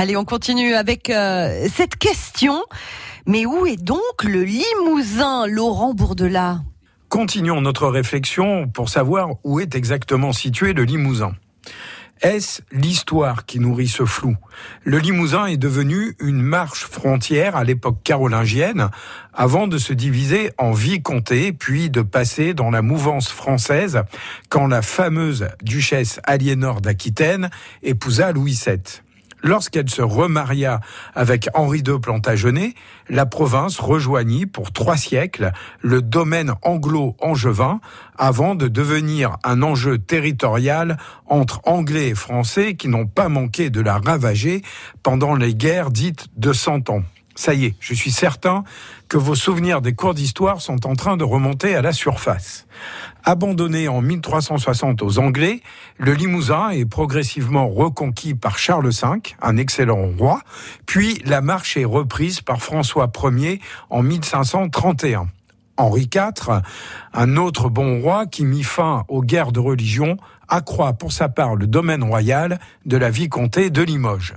Allez, on continue avec euh, cette question. Mais où est donc le Limousin, Laurent Bourdelat Continuons notre réflexion pour savoir où est exactement situé le Limousin. Est-ce l'histoire qui nourrit ce flou? Le Limousin est devenu une marche frontière à l'époque carolingienne, avant de se diviser en vicomté, puis de passer dans la mouvance française quand la fameuse duchesse Aliénor d'Aquitaine épousa Louis VII. Lorsqu'elle se remaria avec Henri II Plantagenet, la province rejoignit pour trois siècles le domaine anglo-angevin avant de devenir un enjeu territorial entre Anglais et Français qui n'ont pas manqué de la ravager pendant les guerres dites de Cent Ans. Ça y est, je suis certain que vos souvenirs des cours d'histoire sont en train de remonter à la surface. Abandonné en 1360 aux Anglais, le Limousin est progressivement reconquis par Charles V, un excellent roi, puis la marche est reprise par François Ier en 1531. Henri IV, un autre bon roi qui mit fin aux guerres de religion, accroît pour sa part le domaine royal de la vicomté de Limoges.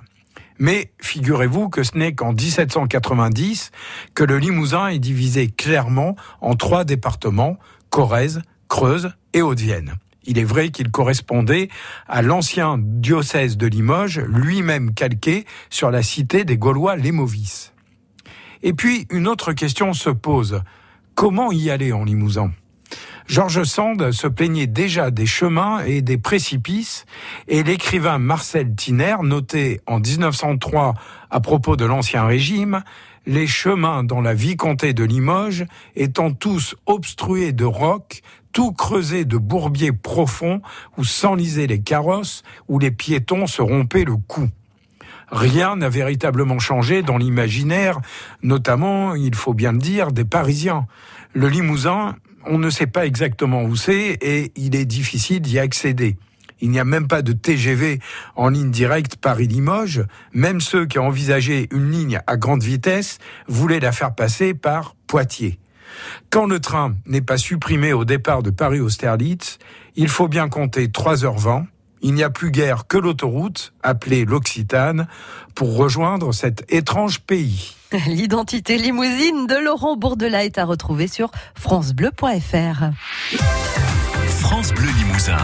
Mais figurez-vous que ce n'est qu'en 1790 que le Limousin est divisé clairement en trois départements, Corrèze, Creuse et Haute-Vienne. Il est vrai qu'il correspondait à l'ancien diocèse de Limoges, lui-même calqué sur la cité des Gaulois Lémovis. Et puis, une autre question se pose. Comment y aller en Limousin? Georges Sand se plaignait déjà des chemins et des précipices, et l'écrivain Marcel Tiner notait en 1903 à propos de l'Ancien Régime, les chemins dans la vicomté de Limoges étant tous obstrués de rocs, tout creusés de bourbiers profonds où s'enlisaient les carrosses, où les piétons se rompaient le cou. Rien n'a véritablement changé dans l'imaginaire, notamment, il faut bien le dire, des Parisiens. Le Limousin on ne sait pas exactement où c'est et il est difficile d'y accéder. Il n'y a même pas de TGV en ligne directe Paris-Limoges. Même ceux qui ont envisagé une ligne à grande vitesse voulaient la faire passer par Poitiers. Quand le train n'est pas supprimé au départ de Paris-Austerlitz, il faut bien compter 3h20 il n'y a plus guère que l'autoroute, appelée l'Occitane, pour rejoindre cet étrange pays. L'identité limousine de Laurent Bourdelat est à retrouver sur francebleu.fr. France Bleu Limousin.